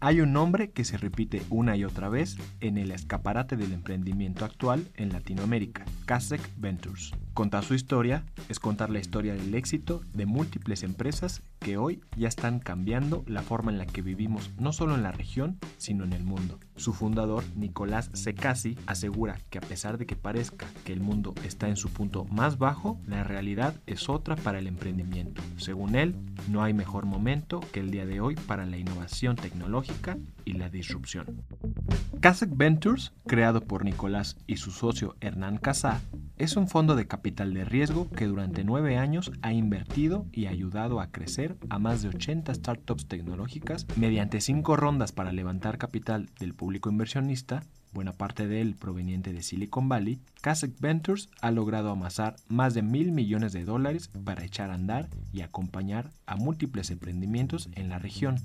Hay un nombre que se repite una y otra vez en el escaparate del emprendimiento actual en Latinoamérica, Kasek Ventures. Contar su historia es contar la historia del éxito de múltiples empresas que hoy ya están cambiando la forma en la que vivimos no solo en la región, sino en el mundo. Su fundador, Nicolás Secasi, asegura que a pesar de que parezca que el mundo está en su punto más bajo, la realidad es otra para el emprendimiento. Según él, no hay mejor momento que el día de hoy para la innovación tecnológica y la disrupción. Kasek Ventures, creado por Nicolás y su socio Hernán Casá, es un fondo de capital de riesgo que durante nueve años ha invertido y ayudado a crecer a más de 80 startups tecnológicas. Mediante cinco rondas para levantar capital del público inversionista, buena parte de él proveniente de Silicon Valley, Kasek Ventures ha logrado amasar más de mil millones de dólares para echar a andar y acompañar a múltiples emprendimientos en la región,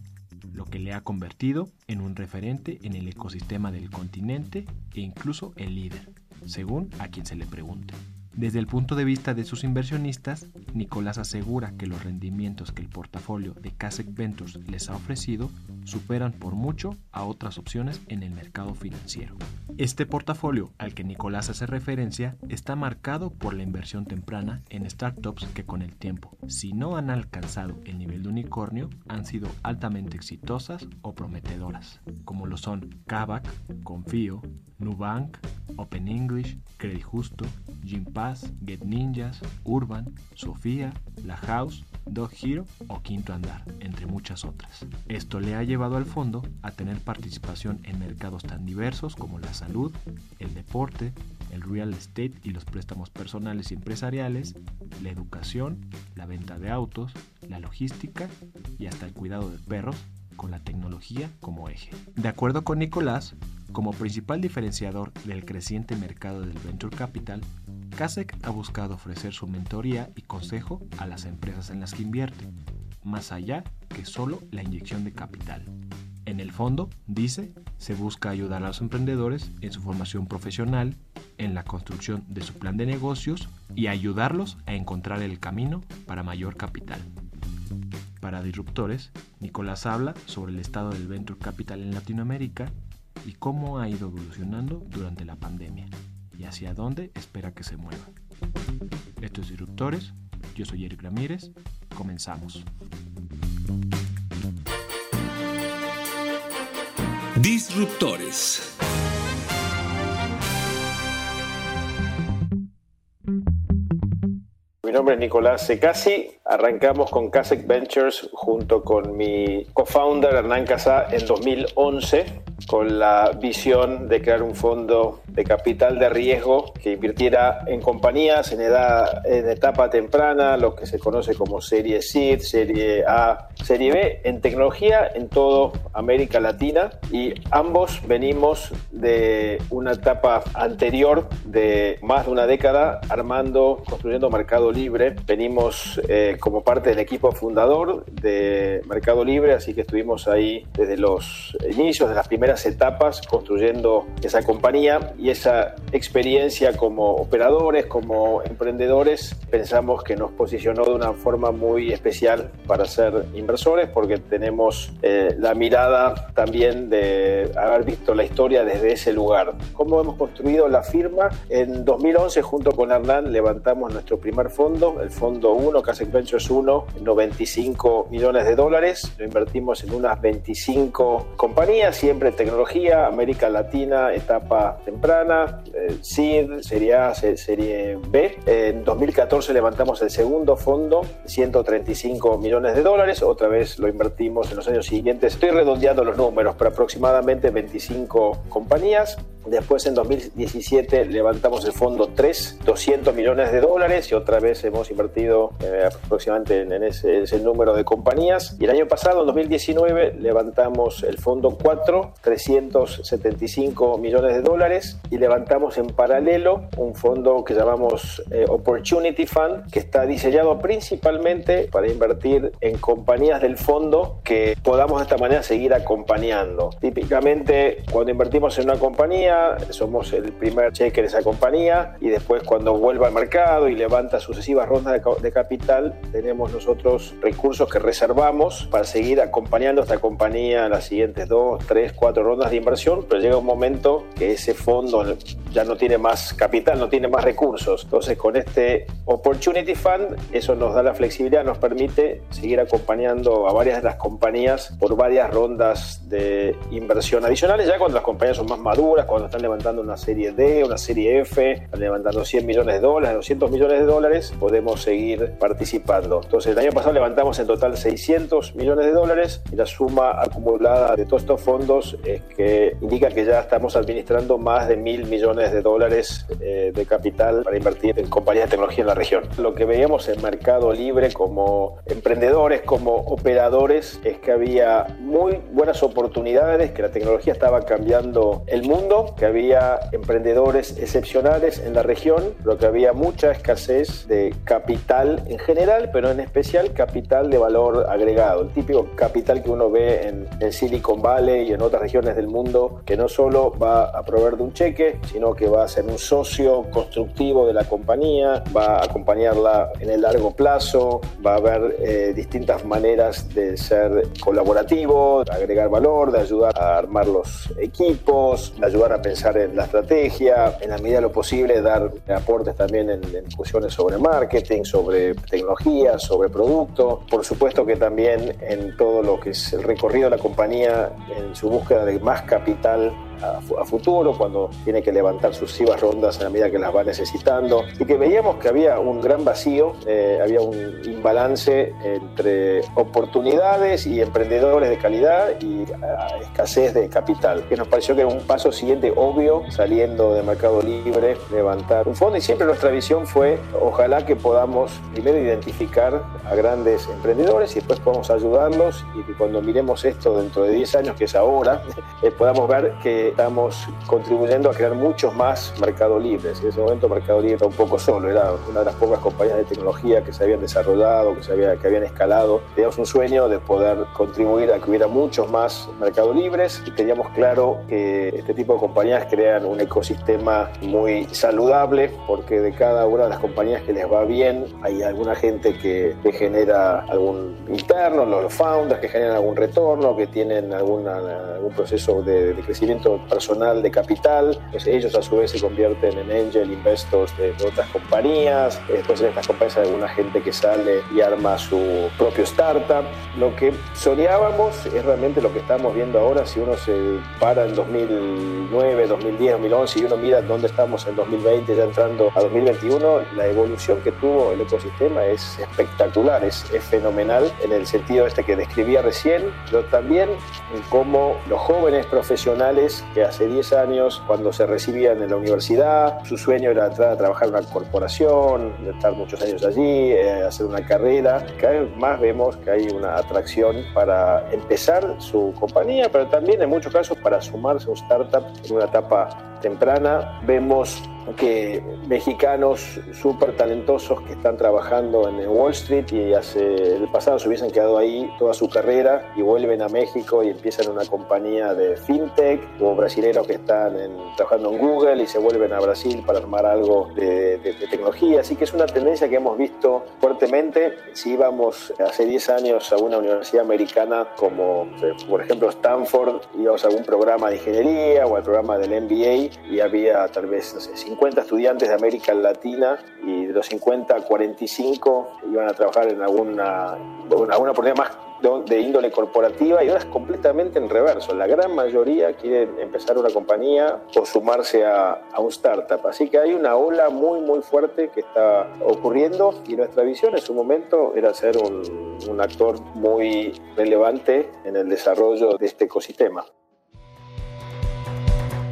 lo que le ha convertido en un referente en el ecosistema del continente e incluso el líder según a quien se le pregunte. Desde el punto de vista de sus inversionistas, Nicolás asegura que los rendimientos que el portafolio de Kasek Ventures les ha ofrecido superan por mucho a otras opciones en el mercado financiero. Este portafolio al que Nicolás hace referencia está marcado por la inversión temprana en startups que con el tiempo, si no han alcanzado el nivel de unicornio, han sido altamente exitosas o prometedoras, como lo son Kavak, Confío, Nubank, Open English, Credit Justo, Gympass, Get Ninjas, Urban, Sofía, La House, Dog Hero o Quinto Andar, entre muchas otras. Esto le ha llevado al fondo a tener participación en mercados tan diversos como la salud, el deporte, el real estate y los préstamos personales y empresariales, la educación, la venta de autos, la logística y hasta el cuidado de perros con la tecnología como eje. De acuerdo con Nicolás, como principal diferenciador del creciente mercado del venture capital, Kasek ha buscado ofrecer su mentoría y consejo a las empresas en las que invierte, más allá que solo la inyección de capital. En el fondo, dice, se busca ayudar a los emprendedores en su formación profesional, en la construcción de su plan de negocios y ayudarlos a encontrar el camino para mayor capital. Para Disruptores, Nicolás habla sobre el estado del venture capital en Latinoamérica y cómo ha ido evolucionando durante la pandemia y hacia dónde espera que se mueva. Esto es Disruptores, yo soy Eric Ramírez, comenzamos. Disruptores. Nombre es Nicolás Secasi. Arrancamos con Kasek Ventures junto con mi co-founder Hernán Casá en 2011 con la visión de crear un fondo de capital de riesgo que invirtiera en compañías en, edad, en etapa temprana, lo que se conoce como serie SID, serie A, serie B, en tecnología en toda América Latina y ambos venimos de una etapa anterior de más de una década armando, construyendo Mercado Libre. Venimos eh, como parte del equipo fundador de Mercado Libre, así que estuvimos ahí desde los inicios de las primeras etapas construyendo esa compañía y esa experiencia como operadores, como emprendedores, pensamos que nos posicionó de una forma muy especial para ser inversores porque tenemos eh, la mirada también de haber visto la historia desde ese lugar. ¿Cómo hemos construido la firma? En 2011 junto con Hernán levantamos nuestro primer fondo, el fondo 1, Casec Ventures 1, 95 millones de dólares. Lo invertimos en unas 25 compañías, siempre tecnología, América Latina, etapa temprana, eh, SID, Serie A, Serie B. En 2014 levantamos el segundo fondo, 135 millones de dólares. Otra vez lo invertimos en los años siguientes. Estoy redondeando los números, pero aproximadamente 25 compañías. Después en 2017 levantamos el fondo 3, 200 millones de dólares y otra vez hemos invertido eh, aproximadamente en, ese, ese, número de compañías. Y el año pasado, en 2019, levantamos el fondo 4, 375 millones de dólares y levantamos en paralelo un fondo que llamamos eh, Opportunity Fund, que está diseñado principalmente para invertir en compañías del fondo que podamos de esta manera seguir acompañando. Típicamente, cuando invertimos en una compañía, somos el primer cheque de esa compañía y después cuando vuelva al mercado y levanta sucesivas rondas de, capital, tenemos nosotros recursos que reservamos para seguir acompañando a esta compañía en las siguientes dos, tres, cuatro rondas de inversión, pero llega un momento que ese fondo ya no tiene más capital, no tiene más recursos. Entonces, con este Opportunity Fund, eso nos da la flexibilidad, nos permite seguir acompañando a varias de las compañías por varias rondas de inversión adicionales, ya cuando las compañías son más maduras, cuando están levantando una serie D, una serie F, están levantando 100 millones de dólares, 200 millones de dólares, podemos seguir participando. Entonces, el año pasado levantamos en total 600 millones de dólares y la suma acumulada de todos estos fondos es que indica que ya estamos administrando más de mil millones de dólares eh, de capital para invertir en compañías de tecnología en la región. Lo que veíamos en Mercado Libre como emprendedores, como operadores, es que había muy buenas oportunidades, que la tecnología estaba cambiando el mundo, que había emprendedores excepcionales en la región, pero que había mucha escasez de capital en general, pero en especial capital de valor agregado, el típico capital que uno ve en, en Silicon Valley y en otras regiones del mundo, que no solo va a proveer de un cheque, sino que va a ser un socio constructivo de la compañía, va a acompañarla en el largo plazo, va a haber eh, distintas maneras de ser colaborativo, de agregar valor, de ayudar a armar los equipos, de ayudar a pensar en la estrategia, en la medida de lo posible dar aportes también en, en discusiones sobre marketing, sobre tecnología, sobre producto, por supuesto que también en todo lo que es el recorrido de la compañía en su búsqueda de más capital a, futuro, cuando tiene que levantar sucesivas rondas en la medida que las va necesitando, y que veíamos que había un gran vacío, eh, había un imbalance entre oportunidades y emprendedores de calidad y escasez de capital, que nos pareció que era un paso siguiente obvio saliendo de Mercado Libre, levantar un fondo, y siempre nuestra visión fue, ojalá que podamos primero identificar a grandes emprendedores y después podamos ayudarlos y que cuando miremos esto dentro de 10 años, que es ahora, eh, podamos ver que estamos contribuyendo a crear muchos más Mercado Libres. En ese momento Mercado Libre era un poco solo, era una de las pocas compañías de tecnología que se habían desarrollado, que, se había, que habían escalado. Teníamos un sueño de poder contribuir a que hubiera muchos más Mercado Libres y teníamos claro que este tipo de compañías crean un ecosistema muy saludable porque de cada una de las compañías que les va bien hay alguna gente que, genera algún interno, los founders que generan algún retorno, que tienen alguna, algún proceso de crecimiento personal de capital, pues ellos a su vez se convierten en angel investors de, otras compañías, después en estas compañías hay alguna gente que sale y arma su propio startup. Lo que soñábamos es realmente lo que estamos viendo ahora, si uno se para en 2009, 2010, 2011 y uno mira dónde estamos en 2020, ya entrando a 2021, la evolución que tuvo el ecosistema es espectacular, es, es fenomenal en el sentido este que describía recién, pero también en cómo los jóvenes profesionales que hace 10 años, cuando se recibían en la universidad, su sueño era entrar a trabajar en una corporación, estar muchos años allí, eh, hacer una carrera. Cada vez más vemos que hay una atracción para empezar su compañía, pero también en muchos casos para sumarse a un startup en una etapa temprana. Vemos que mexicanos súper talentosos que están trabajando en Wall Street y hace el pasado se hubiesen quedado ahí toda su carrera y vuelven a México y empiezan una compañía de fintech o brasileños que están trabajando en Google y se vuelven a Brasil para armar algo de, de, tecnología. Así que es una tendencia que hemos visto fuertemente. Si íbamos hace 10 años a una universidad americana como por ejemplo Stanford, íbamos a algún programa de ingeniería o al programa del MBA y había tal vez no sé, 50 estudiantes de América Latina y de los 50, 45 iban a trabajar en alguna, alguna oportunidad más de índole corporativa y ahora es completamente en reverso. La gran mayoría quieren empezar una compañía o sumarse a, a, un startup. Así que hay una ola muy, muy fuerte que está ocurriendo y nuestra visión en su momento era ser un, un actor muy relevante en el desarrollo de este ecosistema.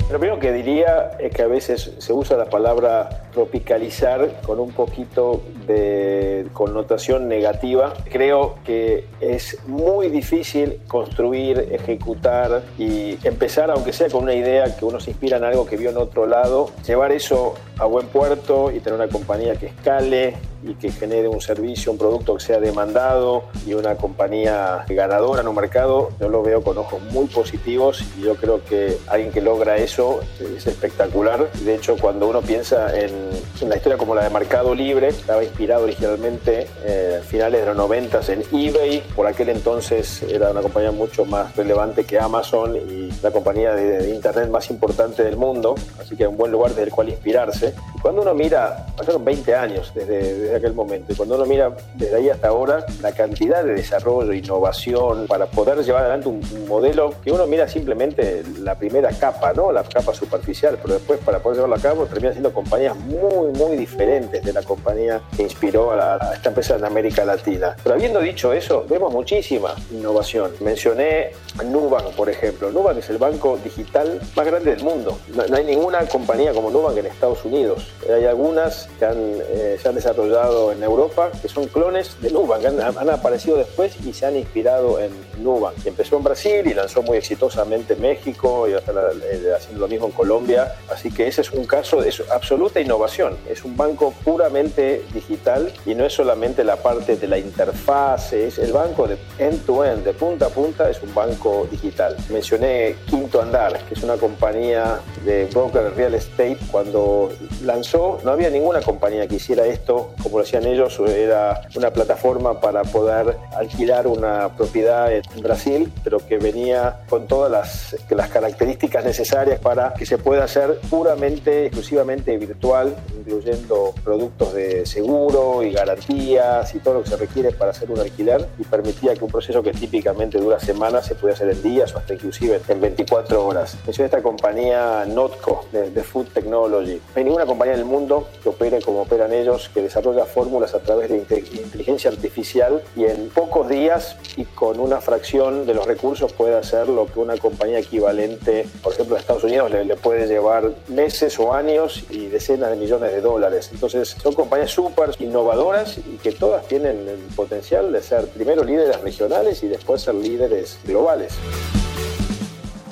Lo primero que diría es que a veces se usa la palabra tropicalizar con un poquito de connotación negativa. Creo que es muy difícil construir, ejecutar y empezar, aunque sea con una idea que uno se inspira en algo que vio en otro lado, llevar eso a buen puerto y tener una compañía que escale y que genere un servicio, un producto que sea demandado y una compañía ganadora en un mercado, yo lo veo con ojos muy positivos y yo creo que alguien que logra eso es espectacular. De hecho, cuando uno piensa en una historia como la de Mercado Libre, estaba inspirado originalmente eh, finales de los 90 en eBay, por aquel entonces era una compañía mucho más relevante que Amazon y la compañía de, Internet más importante del mundo, así que un buen lugar desde el cual inspirarse. cuando uno mira, pasaron 20 años desde desde aquel momento. Y cuando uno mira desde ahí hasta ahora, la cantidad de desarrollo, innovación, para poder llevar adelante un, modelo que uno mira simplemente la primera capa, ¿no? La capa superficial, pero después para poder llevarlo a cabo termina siendo compañías muy, muy diferentes de la compañía que inspiró a, esta empresa en América Latina. Pero habiendo dicho eso, vemos muchísima innovación. Mencioné Nubank, por ejemplo. Nubank es el banco digital más grande del mundo. No, hay ninguna compañía como Nubank en Estados Unidos. Hay algunas que han, eh, se han desarrollado en Europa, que son clones de Nubank, han, aparecido después y se han inspirado en Nubank. Empezó en Brasil y lanzó muy exitosamente en México y hasta eh, haciendo lo mismo en Colombia. Así que ese es un caso de absoluta innovación. Es un banco puramente digital y no es solamente la parte de la interfaz, es el banco de end-to-end, de punta a punta, es un banco digital. Mencioné Quinto Andar, que es una compañía de broker real estate. Cuando lanzó, no había ninguna compañía que hiciera esto como lo hacían ellos, era una plataforma para poder alquilar una propiedad en Brasil, pero que venía con todas las, las características necesarias para que se pueda hacer puramente, exclusivamente virtual, incluyendo productos de seguro y garantías y todo lo que se requiere para hacer un alquiler y permitía que un proceso que típicamente dura semanas se pudiera hacer en días o hasta inclusive en 24 horas. Mencioné esta compañía Notco de, de Food Technology. No hay ninguna compañía en el mundo que opere como operan ellos, que desarrolle fórmulas a través de inteligencia artificial y en pocos días y con una fracción de los recursos puede hacer lo que una compañía equivalente, por ejemplo, en Estados Unidos, le, puede llevar meses o años y decenas de millones de dólares. Entonces, son compañías súper innovadoras y que todas tienen el potencial de ser primero líderes regionales y después ser líderes globales.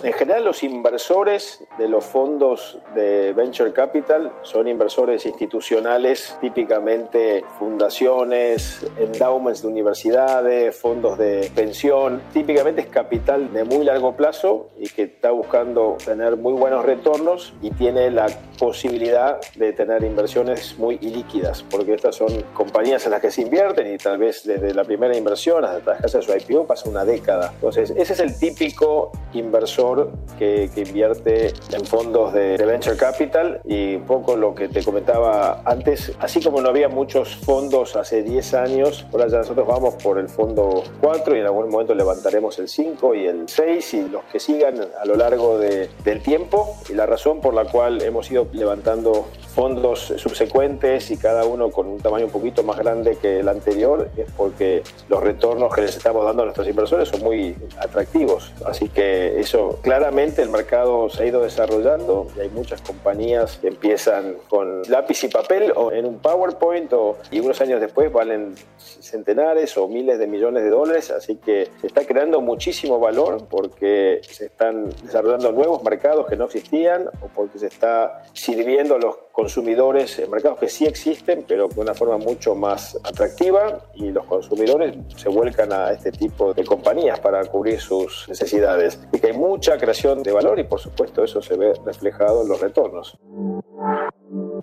En general, los inversores de los fondos de Venture Capital son inversores institucionales, típicamente fundaciones, endowments de universidades, fondos de pensión. Típicamente es capital de muy largo plazo y que está buscando tener muy buenos retornos y tiene la posibilidad de tener inversiones muy ilíquidas, porque estas son compañías en las que se invierten y tal vez desde la primera inversión hasta que hace su IPO pasa una década. Entonces, ese es el típico inversor que, invierte en fondos de, venture capital y un poco lo que te comentaba antes, así como no había muchos fondos hace 10 años, ahora ya nosotros vamos por el fondo 4 y en algún momento levantaremos el 5 y el 6 y los que sigan a lo largo de, del tiempo y la razón por la cual hemos ido levantando fondos subsecuentes y cada uno con un tamaño un poquito más grande que el anterior es porque los retornos que les estamos dando a nuestros inversores son muy atractivos. Así que eso claramente el mercado se ha ido desarrollando y hay muchas compañías que empiezan con lápiz y papel o en un PowerPoint o, y unos años después valen centenares o miles de millones de dólares. Así que se está creando muchísimo valor porque se están desarrollando nuevos mercados que no existían o porque se está sirviendo a los consumidores en mercados que sí existen, pero de una forma mucho más atractiva y los consumidores se vuelcan a este tipo de compañías para cubrir sus necesidades. Y que hay mucha creación de valor y por supuesto eso se ve reflejado en los retornos.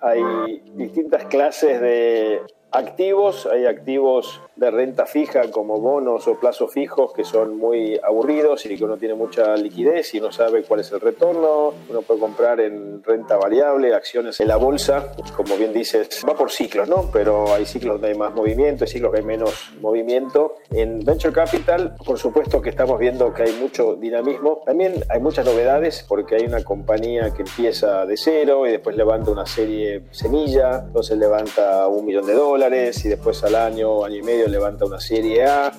Hay distintas clases de activos, hay activos de renta fija como bonos o plazos fijos que son muy aburridos y que uno tiene mucha liquidez y no sabe cuál es el retorno. Uno puede comprar en renta variable, acciones en la bolsa, como bien dices, va por ciclos, ¿no? Pero hay ciclos donde hay más movimiento, hay ciclos que hay menos movimiento. En Venture Capital, por supuesto que estamos viendo que hay mucho dinamismo. También hay muchas novedades porque hay una compañía que empieza de cero y después levanta una serie semilla, entonces levanta un millón de dólares y después al año, año y medio levanta una serie A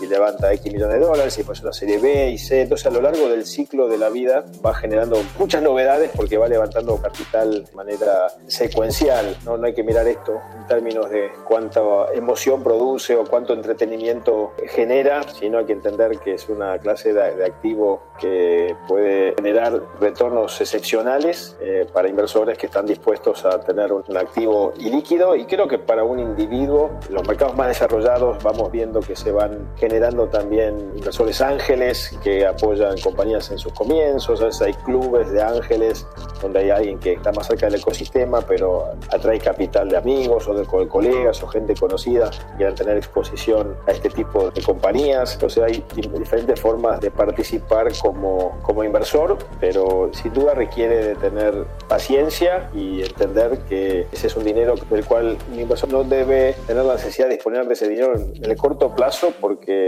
y levanta X millones de dólares y pues una serie B y C. Entonces a lo largo del ciclo de la vida va generando muchas novedades porque va levantando capital de manera secuencial. No, no hay que mirar esto en términos de cuánta emoción produce o cuánto entretenimiento genera, sino hay que entender que es una clase de, de activo que puede generar retornos excepcionales eh, para inversores que están dispuestos a tener un activo ilíquido y creo que para un individuo, los mercados más desarrollados vamos viendo que se van generando también inversores ángeles que apoyan compañías en sus comienzos, a veces hay clubes de ángeles donde hay alguien que está más cerca del ecosistema pero atrae capital de amigos o de colegas o gente conocida que quieran tener exposición a este tipo de compañías. Entonces hay diferentes formas de participar como, como inversor, pero sin duda requiere de tener paciencia y entender que ese es un dinero del cual un inversor no debe tener la necesidad de disponer de ese dinero en el corto plazo porque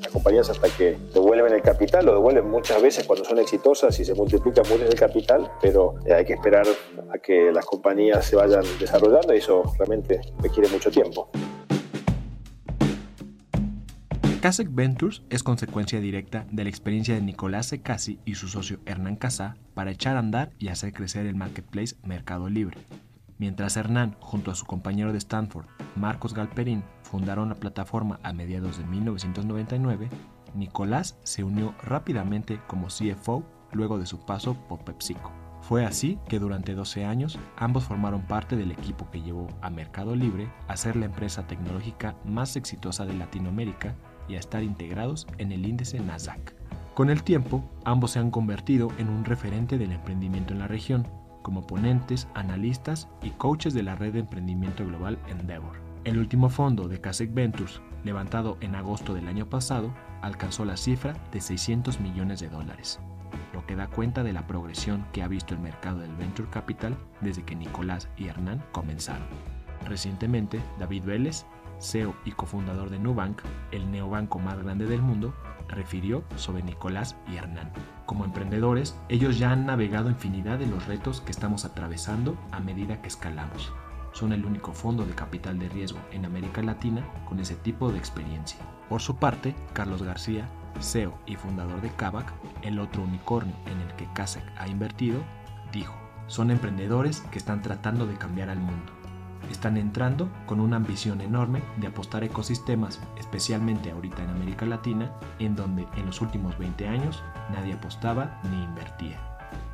las compañías hasta que devuelven el capital, lo devuelven muchas veces cuando son exitosas y se multiplica mucho el capital, pero hay que esperar a que las compañías se vayan desarrollando y eso realmente requiere mucho tiempo. Kasek Ventures es consecuencia directa de la experiencia de Nicolás Secasi y su socio Hernán Casá para echar a andar y hacer crecer el marketplace Mercado Libre. Mientras Hernán, junto a su compañero de Stanford, Marcos Galperín, fundaron la plataforma a mediados de 1999, Nicolás se unió rápidamente como CFO luego de su paso por PepsiCo. Fue así que durante 12 años ambos formaron parte del equipo que llevó a Mercado Libre a ser la empresa tecnológica más exitosa de Latinoamérica y a estar integrados en el índice Nasdaq. Con el tiempo, ambos se han convertido en un referente del emprendimiento en la región, como ponentes, analistas y coaches de la red de emprendimiento global Endeavor. El último fondo de Kasek Ventures, levantado en agosto del año pasado, alcanzó la cifra de 600 millones de dólares, lo que da cuenta de la progresión que ha visto el mercado del venture capital desde que Nicolás y Hernán comenzaron. Recientemente, David Vélez, CEO y cofundador de Nubank, el neobanco más grande del mundo, refirió sobre Nicolás y Hernán. Como emprendedores, ellos ya han navegado infinidad de los retos que estamos atravesando a medida que escalamos. Son el único fondo de capital de riesgo en América Latina con ese tipo de experiencia. Por su parte, Carlos García, CEO y fundador de Kavak, el otro unicornio en el que Kasek ha invertido, dijo, son emprendedores que están tratando de cambiar al mundo están entrando con una ambición enorme de apostar a ecosistemas, especialmente ahorita en América Latina, en donde en los últimos 20 años nadie apostaba ni invertía.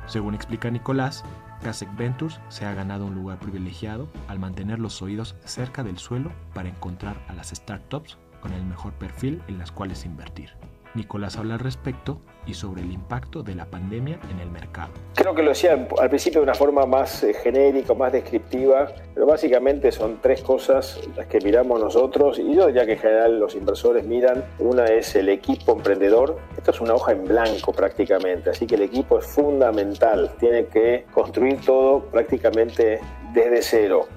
Según explica Nicolás, Kasek Ventures se ha ganado un lugar privilegiado al mantener los oídos cerca del suelo para encontrar a las startups con el mejor perfil en las cuales invertir. Nicolás habla al respecto y sobre el impacto de la pandemia en el mercado. Creo que lo decía al principio de una forma más eh, genérica, más descriptiva, pero básicamente son tres cosas las que miramos nosotros y yo diría que en general los inversores miran. Una es el equipo emprendedor. Esto es una hoja en blanco prácticamente, así que el equipo es fundamental. Tiene que construir todo prácticamente desde cero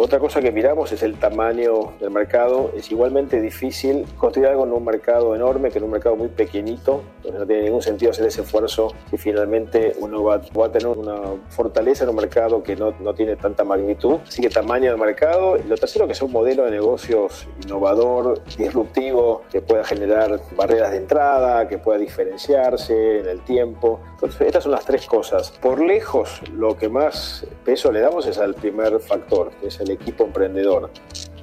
otra cosa que miramos es el tamaño del mercado. Es igualmente difícil construir algo en un mercado enorme que en un mercado muy pequeñito. Entonces no tiene ningún sentido hacer ese esfuerzo si finalmente uno va, a tener una fortaleza en un mercado que no, no, tiene tanta magnitud. Así que tamaño del mercado. Y lo tercero, que sea un modelo de negocios innovador, disruptivo, que pueda generar barreras de entrada, que pueda diferenciarse en el tiempo. Entonces, estas son las tres cosas. Por lejos, lo que más peso le damos es al primer factor, que es el equipo emprendedor.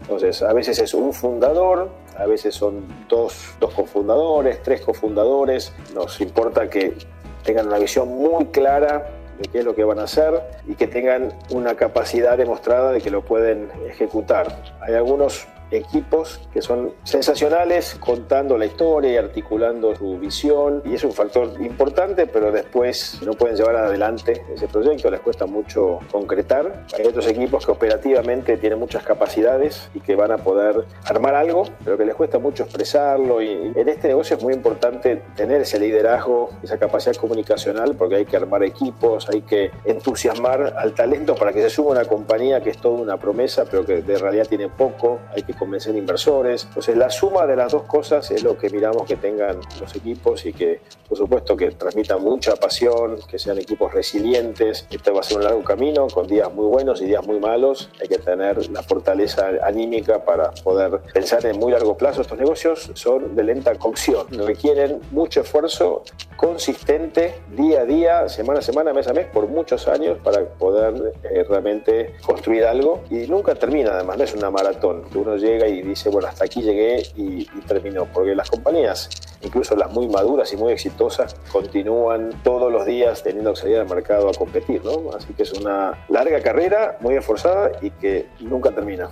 Entonces, a veces es un fundador, a veces son dos, dos cofundadores, tres cofundadores. Nos importa que tengan una visión muy clara de qué es lo que van a hacer y que tengan una capacidad demostrada de que lo pueden ejecutar. Hay algunos equipos que son sensacionales contando la historia y articulando su visión. Y es un factor importante pero después no pueden llevar adelante ese proyecto, les cuesta mucho concretar. Hay otros equipos que operativamente tienen muchas capacidades y que van a poder armar algo pero que les cuesta mucho expresarlo. Y en este negocio es muy importante tener ese liderazgo, esa capacidad comunicacional porque hay que armar equipos, hay que entusiasmar al talento para que se suba una compañía que es toda una promesa pero que de realidad tiene poco, hay que convencer inversores. Entonces la suma de las dos cosas es lo que miramos que tengan los equipos y que por supuesto que transmitan mucha pasión, que sean equipos resilientes. Este va a ser un largo camino con días muy buenos y días muy malos. Hay que tener la fortaleza anímica para poder pensar en muy largo plazo. Estos negocios son de lenta cocción, requieren mucho esfuerzo consistente día a día, semana a semana, mes a mes, por muchos años para poder eh, realmente construir algo y nunca termina, además no es una maratón, uno llega y dice, bueno, hasta aquí llegué y, y terminó, porque las compañías, incluso las muy maduras y muy exitosas, continúan todos los días teniendo que salir al mercado a competir, ¿no? Así que es una larga carrera, muy esforzada y que nunca termina.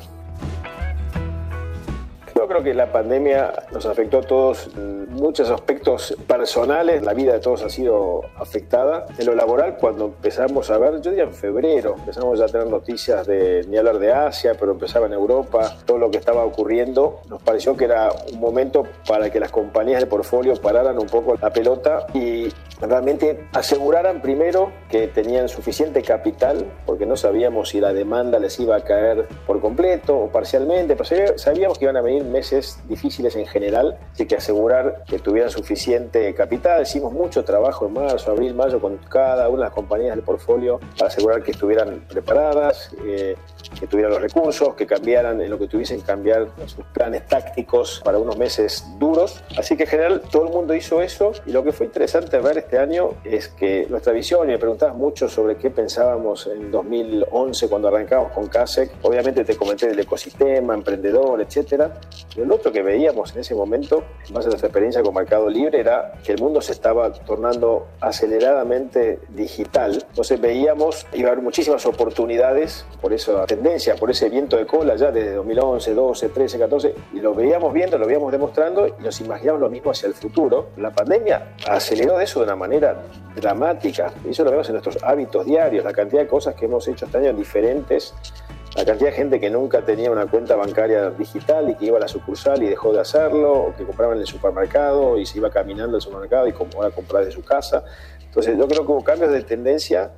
Yo creo que la pandemia nos afectó a todos muchos aspectos personales, la vida de todos ha sido afectada. En lo laboral, cuando empezamos a ver, yo diría en febrero, empezamos ya a tener noticias de, ni hablar de Asia, pero empezaba en Europa, todo lo que estaba ocurriendo, nos pareció que era un momento para que las compañías de portfolio pararan un poco la pelota y realmente aseguraran primero que tenían suficiente capital, porque no sabíamos si la demanda les iba a caer por completo o parcialmente, pero sabíamos que iban a venir meses difíciles en general, así que asegurar que tuvieran suficiente capital. Hicimos mucho trabajo en marzo, abril, mayo con cada una de las compañías del portfolio para asegurar que estuvieran preparadas, eh, que tuvieran los recursos, que cambiaran en lo que tuviesen cambiar sus planes tácticos para unos meses duros. Así que en general todo el mundo hizo eso y lo que fue interesante ver este año es que nuestra visión, y me preguntabas mucho sobre qué pensábamos en 2011 cuando arrancamos con CASEC, obviamente te comenté del ecosistema, emprendedor, etcétera, y lo otro que veíamos en ese momento, en base a nuestra experiencia con Mercado Libre, era que el mundo se estaba tornando aceleradamente digital. Entonces veíamos, iba a haber muchísimas oportunidades por esa tendencia, por ese viento de cola ya desde 2011, 12, 13, 14, y lo veíamos viendo, lo veíamos demostrando y nos imaginábamos lo mismo hacia el futuro. La pandemia aceleró eso de una manera dramática, y eso lo vemos en nuestros hábitos diarios, la cantidad de cosas que hemos hecho este año diferentes la cantidad de gente que nunca tenía una cuenta bancaria digital y que iba a la sucursal y dejó de hacerlo, o que compraba en el supermercado y se iba caminando al supermercado y como ahora comprar de su casa. Entonces yo creo que hubo cambios de tendencia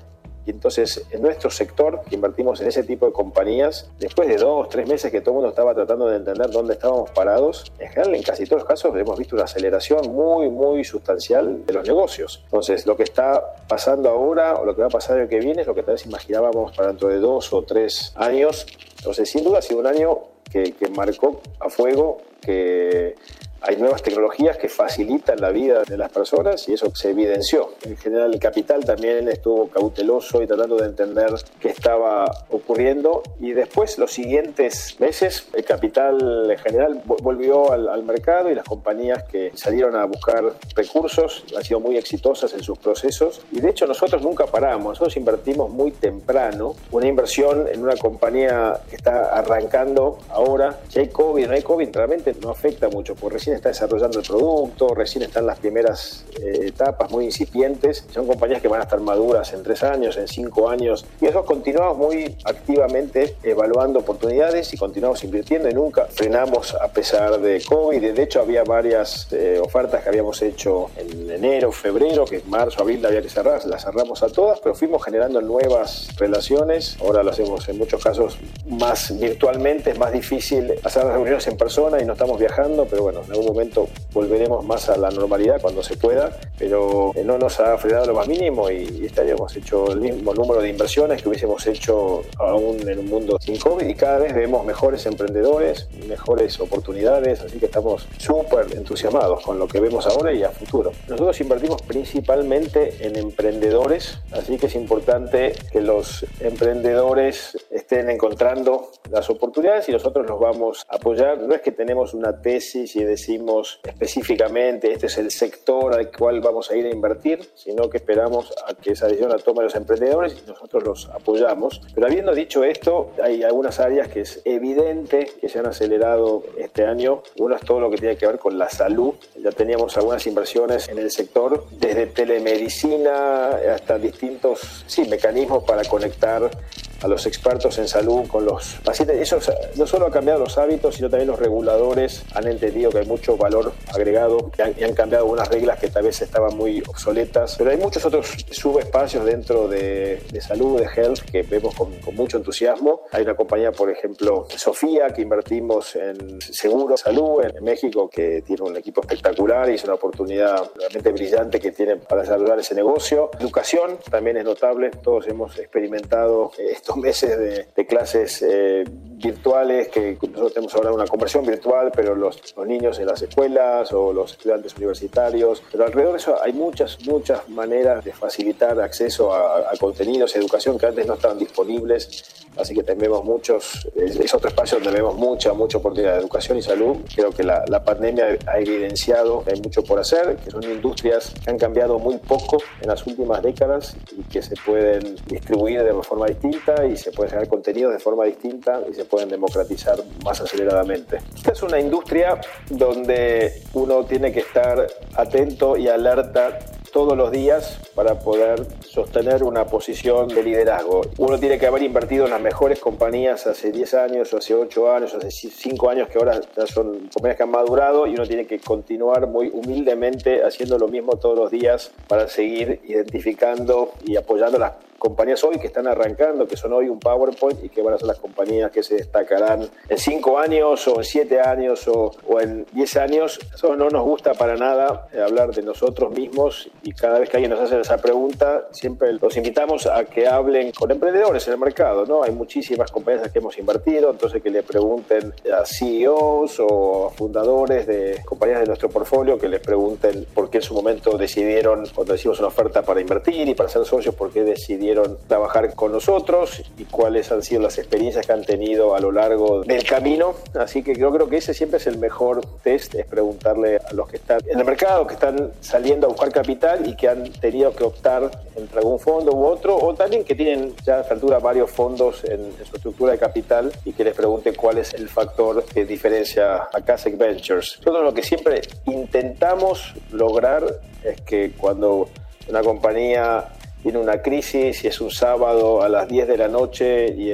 y entonces, en nuestro sector, que invertimos en ese tipo de compañías, después de dos, tres meses que todo el mundo estaba tratando de entender dónde estábamos parados, en general, en casi todos los casos, hemos visto una aceleración muy, muy sustancial de los negocios. Entonces, lo que está pasando ahora o lo que va a pasar el que viene es lo que tal vez imaginábamos para dentro de dos o tres años. Entonces, sin duda ha sido un año que, que marcó a fuego que hay nuevas tecnologías que facilitan la vida de las personas y eso se evidenció. En general el capital también estuvo cauteloso y tratando de entender qué estaba ocurriendo. Y después los siguientes meses el capital en general volvió al, al mercado y las compañías que salieron a buscar recursos han sido muy exitosas en sus procesos. Y de hecho nosotros nunca paramos, nosotros invertimos muy temprano, una inversión en una compañía que está arrancando ahora, si hay COVID, no hay COVID, realmente no afecta mucho, porque recién está desarrollando el producto, recién están las primeras eh, etapas muy incipientes. Son compañías que van a estar maduras en tres años, en cinco años. Y eso continuamos muy activamente evaluando oportunidades y continuamos invirtiendo y nunca frenamos a pesar de COVID. De hecho, había varias eh, ofertas que habíamos hecho en enero, febrero, que en marzo, abril había que cerrar. Las cerramos a todas, pero fuimos generando nuevas relaciones. Ahora lo hacemos en muchos casos más virtualmente. Es más difícil hacer las reuniones en persona y no estamos viajando, pero bueno, en algún momento volveremos más a la normalidad cuando se pueda, pero eh, no nos ha frenado lo más mínimo y, año hemos hecho el mismo número de inversiones que hubiésemos hecho aún en un mundo sin COVID y cada vez vemos mejores emprendedores, mejores oportunidades, así que estamos súper entusiasmados con lo que vemos ahora y a futuro. Nosotros invertimos principalmente en emprendedores, así que es importante que los emprendedores estén encontrando las oportunidades y nosotros los vamos a apoyar. No es que tenemos una tesis y decimos específicamente este es el sector al cual vamos a ir a invertir, sino que esperamos a que esa decisión la tomen los emprendedores y nosotros los apoyamos. Pero habiendo dicho esto, hay algunas áreas que es evidente que se han acelerado este año. Una es todo lo que tiene que ver con la salud. Ya teníamos algunas inversiones en el sector, desde telemedicina hasta distintos sí, mecanismos para conectar a los expertos en salud con los pacientes. Eso no solo ha cambiado los hábitos, sino también los reguladores han entendido que hay mucho valor agregado que han, y han cambiado algunas reglas que tal vez estaban muy obsoletas. Pero hay muchos otros subespacios dentro de, salud, de health, que vemos con, con, mucho entusiasmo. Hay una compañía, por ejemplo, Sofía, que invertimos en seguro de salud en México, que tiene un equipo espectacular y es una oportunidad realmente brillante que tienen para desarrollar ese negocio. Educación también es notable. Todos hemos experimentado estos meses de, clases eh, virtuales, que nosotros tenemos ahora una conversión virtual, pero los, los, niños en las escuelas o los estudiantes universitarios. Pero alrededor de eso hay muchas, muchas maneras de facilitar acceso a, a contenidos educación que antes no estaban disponibles. Así que tenemos muchos, es, otro espacio donde vemos mucha, mucha oportunidad de educación y salud. Creo que la, la pandemia ha evidenciado que hay mucho por hacer, que son industrias que han cambiado muy poco en las últimas décadas y que se pueden distribuir de forma distinta y se pueden generar contenidos de forma distinta y se pueden democratizar más aceleradamente. Esta es una industria donde uno tiene que estar atento y alerta todos los días para poder sostener una posición de liderazgo. Uno tiene que haber invertido en las mejores compañías hace 10 años, o hace 8 años, o hace 5 años que ahora ya son compañías que han madurado y uno tiene que continuar muy humildemente haciendo lo mismo todos los días para seguir identificando y apoyando las compañías hoy que están arrancando, que son hoy un PowerPoint y que van a ser las compañías que se destacarán en 5 años o en 7 años o, o en 10 años. Eso no nos gusta para nada eh, hablar de nosotros mismos y cada vez que alguien nos hace esa pregunta, siempre los invitamos a que hablen con emprendedores en el mercado. ¿no? Hay muchísimas compañías que hemos invertido, entonces que le pregunten a CEOs o a fundadores de compañías de nuestro portfolio, que les pregunten por qué en su momento decidieron, cuando decimos una oferta para invertir y para ser socios, por qué decidieron trabajar con nosotros y cuáles han sido las experiencias que han tenido a lo largo del camino. Así que yo creo que ese siempre es el mejor test, es preguntarle a los que están en el mercado, que están saliendo a buscar capital y que han tenido que optar entre algún fondo u otro, o también que tienen ya a esta altura varios fondos en, su estructura de capital y que les pregunte cuál es el factor que diferencia a Casec Ventures. Nosotros lo que siempre intentamos lograr es que cuando una compañía tiene una crisis y es un sábado a las 10 de la noche y,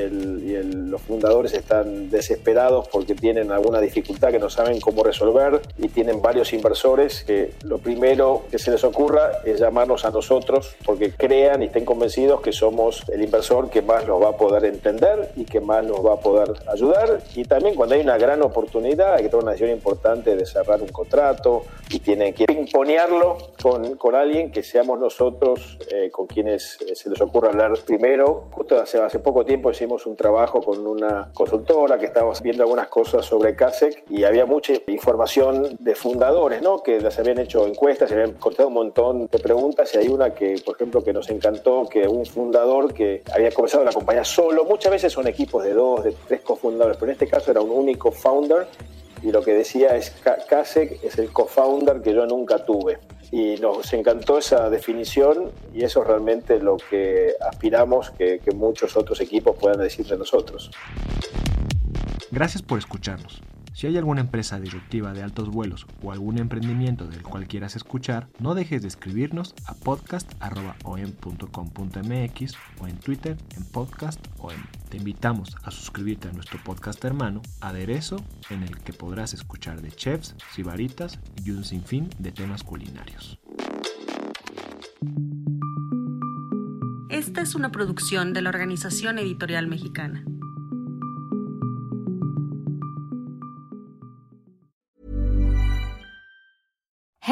los fundadores están desesperados porque tienen alguna dificultad que no saben cómo resolver y tienen varios inversores que lo primero que se les ocurra es llamarnos a nosotros porque crean y estén convencidos que somos el inversor que más los va a poder entender y que más los va a poder ayudar. Y también cuando hay una gran oportunidad hay que tomar una decisión importante de cerrar un contrato y tienen que imponerlo con, con alguien que seamos nosotros eh, con quienes eh, se les ocurra hablar primero. Justo hace, hace poco tiempo hicimos un trabajo con una consultora que estábamos viendo algunas cosas sobre CASEC y había mucha información de fundadores, ¿no? Que les habían hecho encuestas, se habían cortado un montón de preguntas y hay una que, por ejemplo, que nos encantó, que un fundador que había comenzado la compañía solo, muchas veces son equipos de dos, de tres cofundadores, pero en este caso era un único founder y lo que decía es Kasek es el co-founder que yo nunca tuve. Y nos encantó esa definición y eso es realmente lo que aspiramos que, que muchos otros equipos puedan decir de nosotros. Gracias por escucharnos. Si hay alguna empresa disruptiva de altos vuelos o algún emprendimiento del cual quieras escuchar, no dejes de escribirnos a podcast.om.com.mx o en Twitter en podcastom. Te invitamos a suscribirte a nuestro podcast hermano, Aderezo, en el que podrás escuchar de chefs, sibaritas y un sinfín de temas culinarios. Esta es una producción de la Organización Editorial Mexicana.